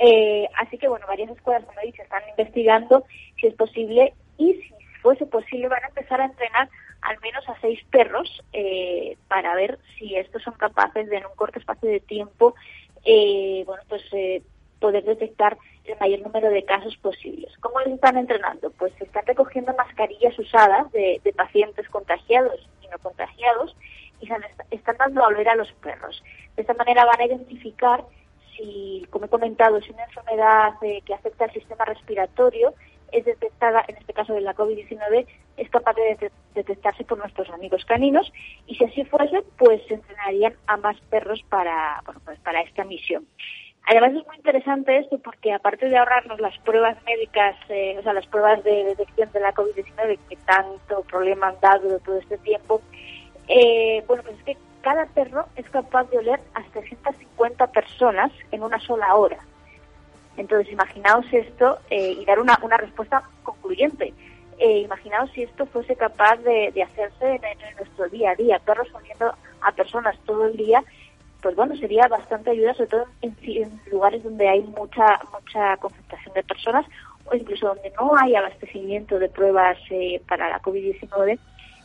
Speaker 7: Eh, así que, bueno, varias escuelas, como he dicho, están investigando si es posible y si fuese posible van a empezar a entrenar al menos a seis perros eh, para ver si estos son capaces de en un corto espacio de tiempo, eh, bueno, pues eh, poder detectar el mayor número de casos posibles. ¿Cómo les están entrenando? Pues se están recogiendo mascarillas usadas de, pacientes contagiados y no contagiados y se están dando a volver a los perros. De esta manera van a identificar si, como he comentado, si una enfermedad eh, que afecta al sistema respiratorio es detectada, en este caso de la COVID-19, es capaz de detectarse por nuestros amigos caninos y si así fuese, pues se entrenarían a más perros para, bueno, pues para esta misión. Además es muy interesante esto porque aparte de ahorrarnos las pruebas médicas, eh, o sea, las pruebas de detección de la COVID-19 que tanto problema han dado todo este tiempo, eh, bueno, pues es que cada perro es capaz de oler hasta 150 personas en una sola hora. Entonces, imaginaos esto eh, y dar una, una respuesta concluyente. imaginaos si esto fuese capaz de, hacerse en, en, nuestro día a día, perros oliendo a personas todo el día pues bueno, sería bastante ayuda, sobre todo en, lugares donde hay mucha mucha concentración de personas o incluso donde no hay abastecimiento de pruebas eh, para la COVID-19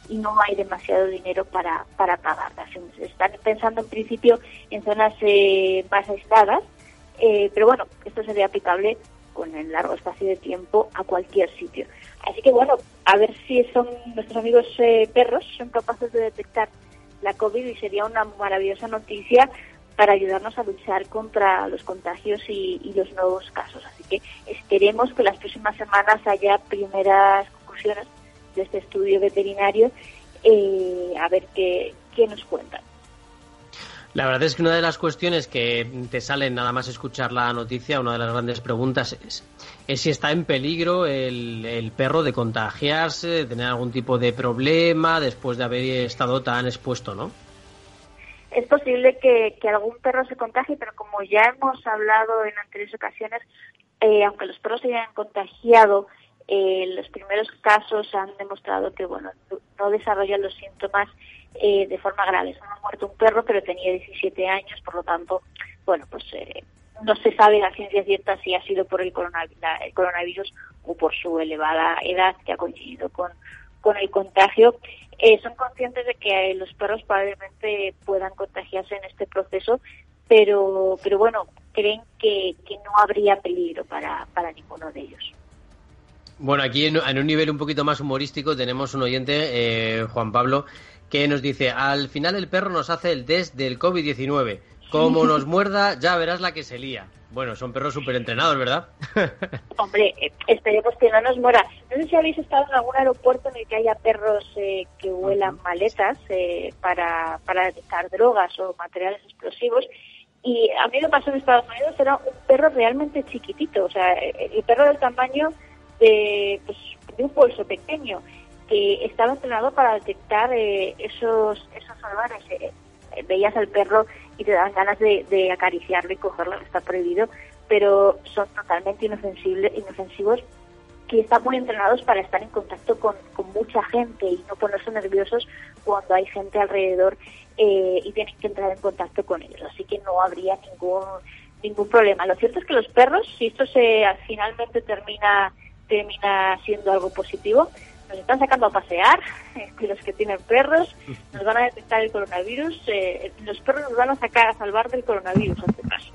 Speaker 7: y no hay demasiado dinero para, para pagarlas. Están pensando en principio en zonas eh, más aisladas, eh, pero bueno, esto sería aplicable con el largo espacio de tiempo a cualquier sitio. Así que bueno, a ver si son nuestros amigos perros son capaces de detectar la COVID y sería una maravillosa noticia para ayudarnos a luchar contra los contagios y, los nuevos casos. Así que esperemos que las próximas semanas haya primeras conclusiones de este estudio veterinario eh, a ver qué, qué nos cuentan.
Speaker 2: La verdad es que una de las cuestiones que te salen nada más escuchar la noticia, una de las grandes preguntas es, es si está en peligro el, el, perro de contagiarse, de tener algún tipo de problema después de haber estado tan expuesto, ¿no?
Speaker 7: Es posible que, que algún perro se contagie, pero como ya hemos hablado en anteriores ocasiones, eh, aunque los perros se hayan contagiado, eh, los primeros casos han demostrado que bueno no desarrollan los síntomas eh, de forma grave. No ha muerto un perro, pero tenía 17 años, por lo tanto, bueno, pues eh, no se sabe la ciencia cierta si ha sido por el coronavirus, o por su elevada edad que ha coincidido con, con el contagio. Eh, son conscientes de que los perros probablemente puedan contagiarse en este proceso, pero, pero bueno, creen que, que no habría peligro para, para ninguno de ellos.
Speaker 2: Bueno, aquí en, en, un nivel un poquito más humorístico tenemos un oyente, eh, Juan Pablo, que nos dice, al final el perro nos hace el test del COVID-19. Como nos muerda, ya verás la que se lía. Bueno, son perros súper entrenados, ¿verdad?
Speaker 7: Hombre, eh, esperemos que no nos muera. No sé si habéis estado en algún aeropuerto en el que haya perros eh, que huelan maletas eh, para, para detectar drogas o materiales explosivos. Y a mí me pasó en Estados Unidos, era un perro realmente chiquitito, o sea, el perro del tamaño de, pues, de un pulso pequeño que estaba entrenado para detectar eh, esos esos olores. Eh, veías al perro y te daban ganas de, acariciarlo y cogerlo, está prohibido, pero son totalmente inofensibles, inofensivos que están muy entrenados para estar en contacto con, con mucha gente y no ponerse nerviosos cuando hay gente alrededor eh, y tienen que entrar en contacto con ellos. Así que no habría ningún ningún problema. Lo cierto es que los perros, si esto se finalmente termina termina siendo algo positivo, nos están sacando a pasear, eh, los que tienen perros, nos van a detectar el coronavirus, eh, los perros nos van a sacar a salvar del coronavirus en este caso.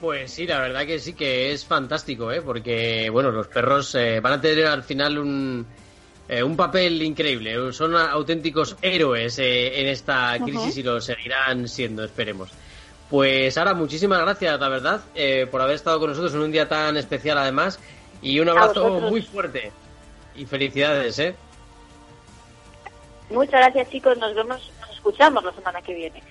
Speaker 2: Pues sí, la verdad que sí que es fantástico, ¿eh? porque bueno, los perros eh, van a tener al final un, eh, un papel increíble, son auténticos héroes eh, en esta crisis uh -huh. y lo seguirán siendo, esperemos. Pues ahora, muchísimas gracias, la verdad, eh, por haber estado con nosotros en un día tan especial además y un abrazo muy fuerte. Y felicidades, ¿eh?
Speaker 7: Muchas gracias, chicos. Nos vemos, nos escuchamos la semana que viene.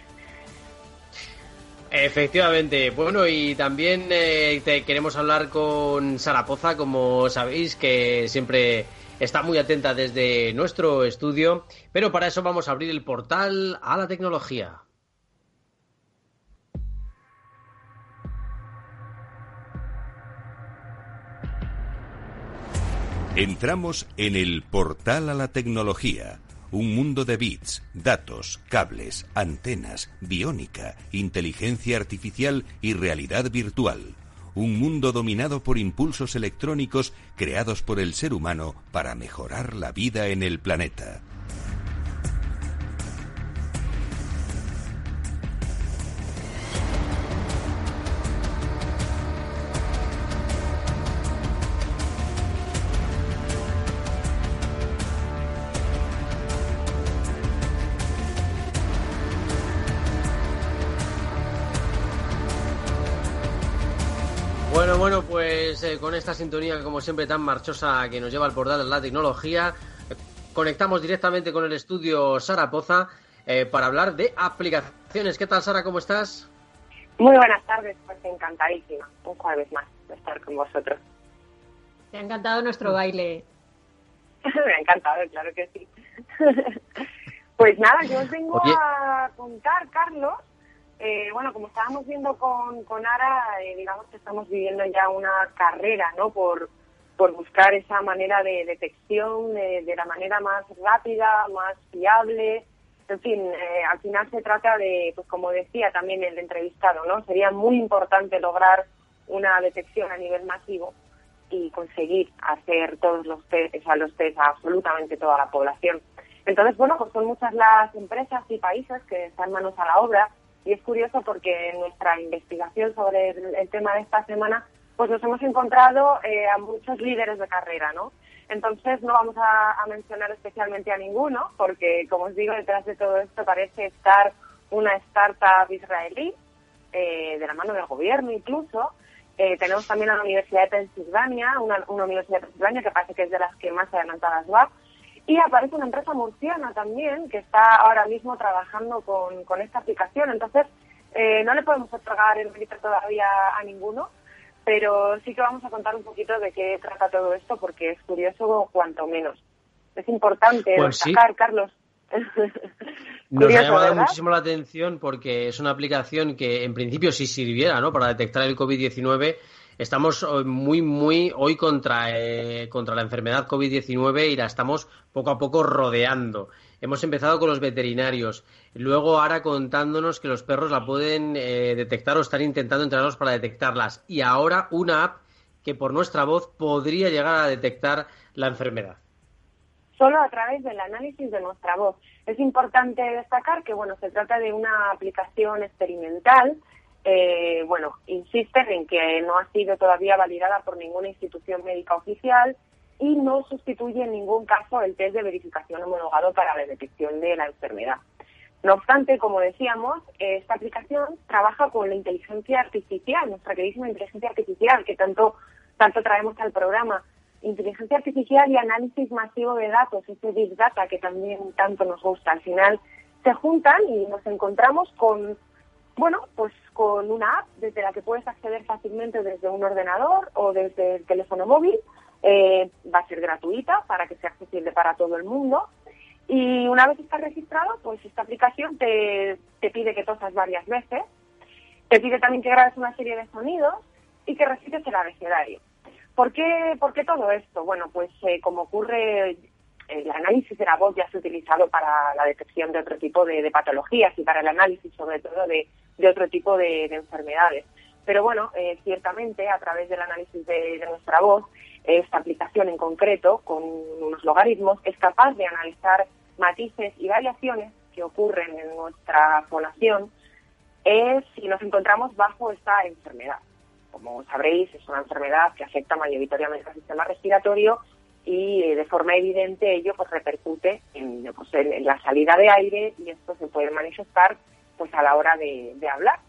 Speaker 2: Efectivamente. Bueno, y también eh, te queremos hablar con Sara Poza, como sabéis, que siempre está muy atenta desde nuestro estudio. Pero para eso vamos a abrir el portal a la tecnología.
Speaker 1: Entramos en el portal a la tecnología, un mundo de bits, datos, cables, antenas, biónica, inteligencia artificial y realidad virtual. Un mundo dominado por impulsos electrónicos creados por el ser humano para mejorar la vida en el planeta.
Speaker 2: Pues eh, con esta sintonía, como siempre, tan marchosa que nos lleva al portal de la tecnología, eh, conectamos directamente con el estudio Sara Poza eh, para hablar de aplicaciones. ¿Qué tal, Sara? ¿Cómo estás?
Speaker 8: Muy buenas tardes, pues encantadísima, un jueves más de estar con vosotros.
Speaker 3: Te ha encantado nuestro baile.
Speaker 8: Me ha encantado, claro que sí. pues nada, yo os vengo Oye. a contar, Carlos, eh, bueno, como estábamos viendo con, con Ara, eh, digamos que estamos viviendo ya una carrera, ¿no? Por, por buscar esa manera de detección de la manera más rápida, más fiable. En fin, eh, al final se trata de, pues como decía también el entrevistado, ¿no? Sería muy importante lograr una detección a nivel masivo y conseguir hacer todos los test, o los test a absolutamente toda la población. Entonces, bueno, pues son muchas las empresas y países que están manos a la obra y es curioso porque en nuestra investigación sobre el, tema de esta semana, pues nos hemos encontrado eh, a muchos líderes de carrera, ¿no? Entonces no vamos a, a, mencionar especialmente a ninguno, porque como os digo, detrás de todo esto parece estar una startup israelí, eh, de la mano del gobierno incluso. Eh, tenemos también a la Universidad de Pensilvania, una, una universidad de Pensilvania que parece que es de las que más adelantadas va. Y aparece una empresa murciana también que está ahora mismo trabajando con, con esta aplicación. Entonces, eh, no le podemos otorgar el mérito todavía a ninguno, pero sí que vamos a contar un poquito de qué trata todo esto porque es curioso cuanto menos. Es importante
Speaker 2: Pues sí.
Speaker 8: Carlos.
Speaker 2: Nos ha llamado
Speaker 8: ¿verdad?
Speaker 2: muchísimo la atención porque es una aplicación que en principio si sirviera ¿no? para detectar el COVID-19, estamos eh, muy, muy hoy contra, eh, contra la enfermedad COVID-19 y la estamos poco a poco rodeando. Hemos empezado con los veterinarios, luego ahora contándonos que los perros la pueden eh, detectar o están intentando entrenarlos para detectarlas y ahora una app que por nuestra voz podría llegar a detectar la enfermedad.
Speaker 8: solo a través del análisis de nuestra voz. Es importante destacar que, bueno, se trata de una aplicación experimental. Eh, bueno, insisten en que no ha sido todavía validada por ninguna institución médica oficial y no sustituye en ningún caso el test de verificación homologado para la detección de la enfermedad. No obstante, como decíamos, esta aplicación trabaja con la inteligencia artificial, nuestra queridísima inteligencia artificial que tanto, tanto traemos al programa inteligencia artificial y análisis masivo de datos, ese Big Data que también tanto nos gusta. Al final se juntan y nos encontramos con, bueno, pues con una app desde la que puedes acceder fácilmente desde un ordenador o desde el teléfono móvil. Eh, va a ser gratuita para que sea accesible para todo el mundo. Y una vez estás registrado, pues esta aplicación te, te pide que tosas varias veces, te pide también que grabes una serie de sonidos y que recites el abecedario. ¿Por qué, ¿Por qué todo esto? Bueno, pues eh, como ocurre, el análisis de la voz ya se ha utilizado para la detección de otro tipo de, de patologías y para el análisis sobre todo de, de otro tipo de, de enfermedades. Pero bueno, eh, ciertamente a través del análisis de, nuestra voz, esta aplicación en concreto, con unos logaritmos, es capaz de analizar matices y variaciones que ocurren en nuestra fonación es si nos encontramos bajo esta enfermedad. Como sabréis, es una enfermedad que afecta mayoritariamente al sistema respiratorio y eh, de forma evidente ello pues repercute pues, en, en, la salida de aire y esto se puede manifestar pues a la hora de, hablar.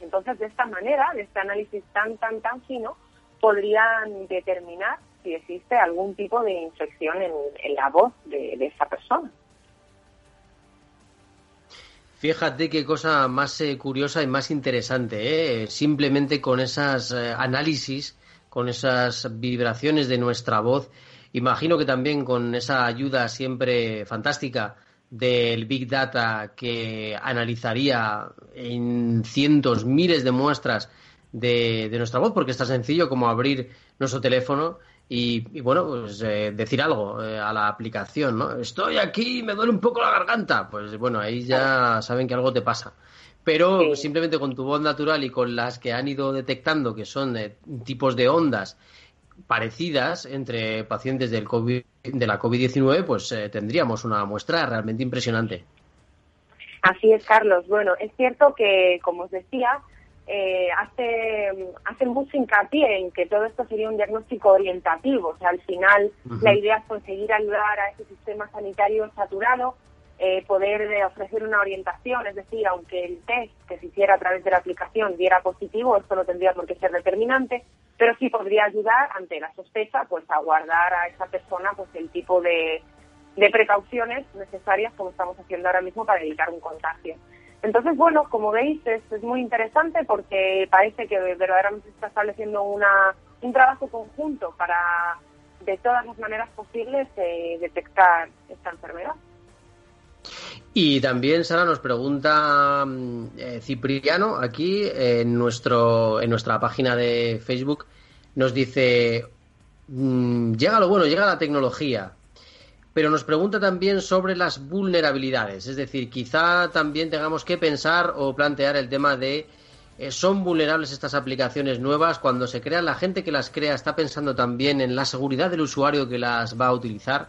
Speaker 8: Entonces, de esta manera, de este análisis tan, tan, tan fino, podrían determinar si existe algún tipo de infección en, la voz de, esa persona.
Speaker 2: Fíjate qué cosa más eh, curiosa y más interesante, ¿eh? simplemente con esos eh, análisis, con esas vibraciones de nuestra voz. Imagino que también con esa ayuda siempre fantástica del Big Data que analizaría en cientos, miles de muestras de, de nuestra voz, porque es tan sencillo como abrir nuestro teléfono y, y, bueno, pues eh, decir algo eh, a la aplicación, ¿no? Estoy aquí, me duele un poco la garganta. Pues bueno, ahí ya saben que algo te pasa. Pero sí. simplemente con tu voz natural y con las que han ido detectando, que son de tipos de ondas parecidas entre pacientes del COVID, de la COVID-19, pues eh, tendríamos una muestra realmente impresionante.
Speaker 8: Así es, Carlos. Bueno, es cierto que, como os decía, eh, hace, hace mucho hincapié en que todo esto sería un diagnóstico orientativo. O sea, al final uh -huh. la idea es conseguir ayudar a ese sistema sanitario saturado, eh, poder ofrecer una orientación, es decir, aunque el test que se hiciera a través de la aplicación diera positivo, esto no tendría por qué ser determinante, pero sí podría ayudar ante la sospecha, pues a guardar a esa persona pues el tipo de, precauciones necesarias como estamos haciendo ahora mismo para evitar un contagio. Entonces, bueno, como veis, es, es, muy interesante porque parece que verdaderamente se está estableciendo una, un trabajo conjunto para, de todas las maneras posibles, eh, detectar esta enfermedad.
Speaker 2: Y también, Sara, nos pregunta eh, Cipriano aquí en, nuestro, en nuestra página de Facebook, nos dice, mmm, llega lo bueno, llega la tecnología, pero nos pregunta también sobre las vulnerabilidades. Es decir, quizá también tengamos que pensar o plantear el tema de eh, ¿son vulnerables estas aplicaciones nuevas? Cuando se crean, la gente que las crea está pensando también en la seguridad del usuario que las va a utilizar.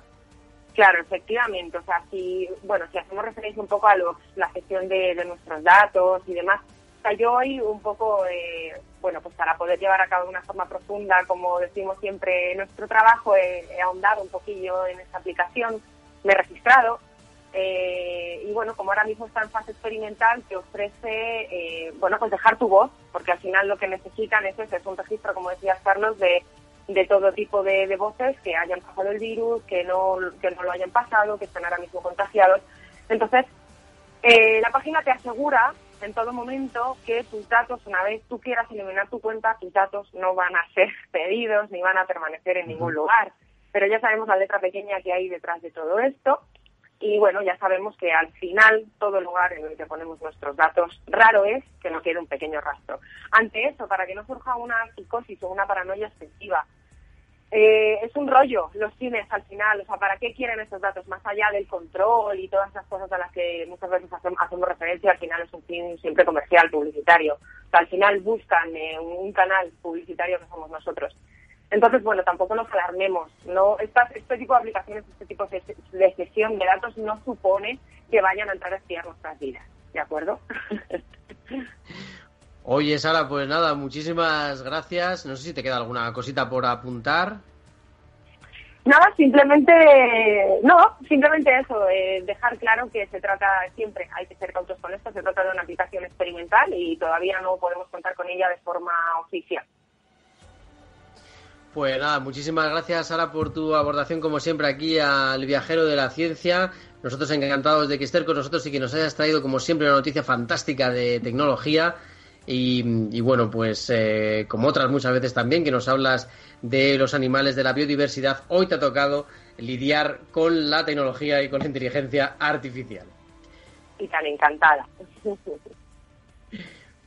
Speaker 8: Claro, efectivamente. O sea, si, bueno, si hacemos referencia un poco a los, la gestión de, de nuestros datos y demás, o sea, yo hoy un poco, eh, bueno, pues para poder llevar a cabo de una forma profunda, como decimos siempre, nuestro trabajo, he, ahondado un poquillo en esta aplicación, me he registrado, eh, y bueno, como ahora mismo está en fase experimental, te ofrece, eh, bueno, pues dejar tu voz, porque al final lo que necesitan es, es un registro, como decías Carlos, de de todo tipo de, voces que hayan pasado el virus, que no, que no lo hayan pasado, que están ahora mismo contagiados. Entonces, eh, la página te asegura en todo momento que tus datos, una vez tú quieras eliminar tu cuenta, tus datos no van a ser pedidos ni van a permanecer en ningún lugar. Pero ya sabemos la letra pequeña que hay detrás de todo esto. Y bueno, ya sabemos que al final todo lugar en el que ponemos nuestros datos, raro es que no quede un pequeño rastro. Ante eso, para que no surja una psicosis o una paranoia excesiva, eh, es un rollo los cines al final, o sea, ¿para qué quieren estos datos? Más allá del control y todas esas cosas a las que muchas veces hacemos, referencia, al final es un fin siempre comercial, publicitario. O sea, al final buscan eh, un canal publicitario que somos nosotros. Entonces, bueno, tampoco nos alarmemos. No, este tipo de aplicaciones, este tipo de, de sesión de datos no supone que vayan a entrar a espiar nuestras vidas. ¿De acuerdo?
Speaker 2: Oye, Sara, pues nada, muchísimas gracias. No sé si te queda alguna cosita por apuntar.
Speaker 8: Nada, simplemente, no, simplemente eso, eh, dejar claro que se trata siempre, hay que ser cautos con esto, se trata de una aplicación experimental y todavía no podemos contar con ella de forma oficial.
Speaker 2: Pues nada, muchísimas gracias Sara por tu abordación como siempre aquí al viajero de la ciencia. Nosotros encantados de que estés con nosotros y que nos hayas traído como siempre una noticia fantástica de tecnología. Y, bueno, pues eh, como otras muchas veces también que nos hablas de los animales, de la biodiversidad, hoy te ha tocado lidiar con la tecnología y con la inteligencia artificial.
Speaker 8: Y tan encantada.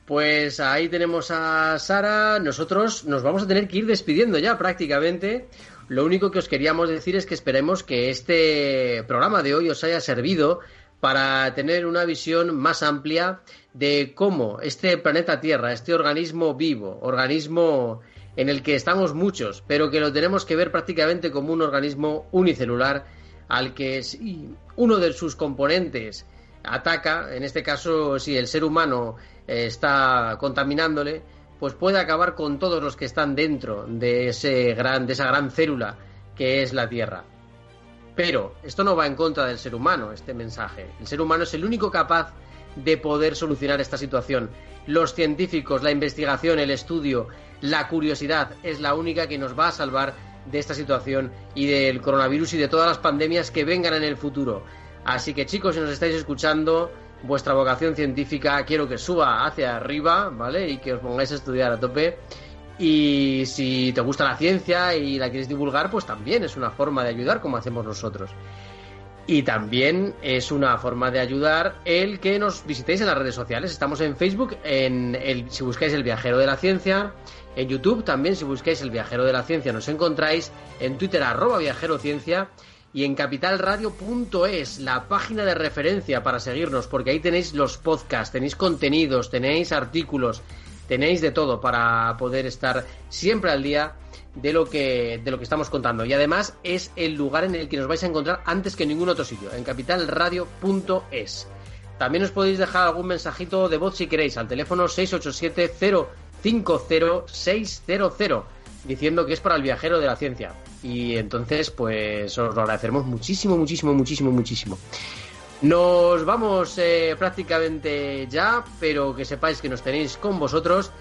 Speaker 2: Pues ahí tenemos a Sara. Nosotros nos vamos a tener que ir despidiendo ya prácticamente. Lo único que os queríamos decir es que esperemos que este programa de hoy os haya servido para tener una visión más amplia de cómo este planeta Tierra, este organismo vivo, organismo en el que estamos muchos, pero que lo tenemos que ver prácticamente como un organismo unicelular al que si uno de sus componentes ataca, en este caso si el ser humano eh, está contaminándole, pues puede acabar con todos los que están dentro de ese gran de esa gran célula que es la Tierra. Pero esto no va en contra del ser humano, este mensaje. El ser humano es el único capaz de poder solucionar esta situación. Los científicos, la investigación, el estudio, la curiosidad es la única que nos va a salvar de esta situación y del coronavirus y de todas las pandemias que vengan en el futuro. Así que chicos, si nos estáis escuchando, vuestra vocación científica quiero que suba hacia arriba, ¿vale? Y que os pongáis a estudiar a tope. Y si te gusta la ciencia y la quieres divulgar, pues también es una forma de ayudar como hacemos nosotros. Y también es una forma de ayudar el que nos visitéis en las redes sociales. Estamos en Facebook, en el, si buscáis el viajero de la ciencia. En YouTube también, si buscáis el viajero de la ciencia, nos encontráis. En Twitter, arroba viajerociencia. Y en capitalradio.es, la página de referencia para seguirnos, porque ahí tenéis los podcasts, tenéis contenidos, tenéis artículos, tenéis de todo para poder estar siempre al día de lo que de lo que estamos contando. Y además es el lugar en el que nos vais a encontrar antes que en ningún otro sitio en capitalradio.es también os podéis dejar algún mensajito de voz si queréis al teléfono 687 050600 diciendo que es para el viajero de la ciencia. Y entonces pues os lo agradeceremos muchísimo muchísimo muchísimo muchísimo. Nos vamos eh, prácticamente ya pero que sepáis que nos tenéis con vosotros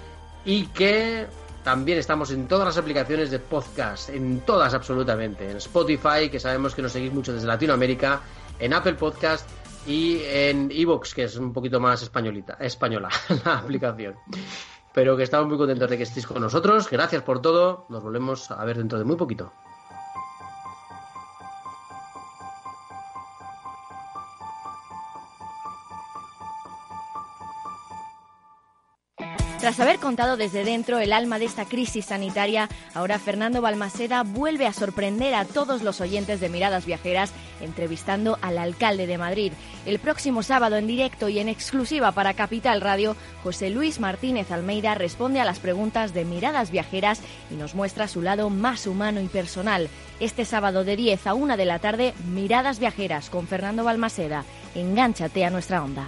Speaker 2: y que también estamos en todas las aplicaciones de podcast, en todas absolutamente. En Spotify, que sabemos que nos seguís mucho desde Latinoamérica, en Apple Podcast y en Evox, que es un poquito más españolita, española la aplicación. Pero que estamos muy contentos de que estéis con nosotros. Gracias por todo. Nos volvemos a ver dentro de muy poquito.
Speaker 9: Tras haber contado desde dentro el alma de esta crisis sanitaria, ahora Fernando Balmaseda vuelve a sorprender a todos los oyentes de Miradas Viajeras entrevistando al alcalde de Madrid. El próximo sábado en directo y en exclusiva para Capital Radio, José Luis Martínez Almeida responde a las preguntas de Miradas Viajeras y nos muestra su lado más humano y personal. Este sábado de 10 a 1 de la tarde, Miradas Viajeras con Fernando Balmaseda. Engánchate a nuestra onda.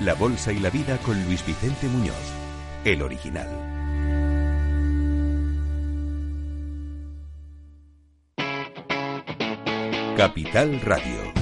Speaker 1: la bolsa y la vida con Luis Vicente Muñoz, el original. Capital Radio.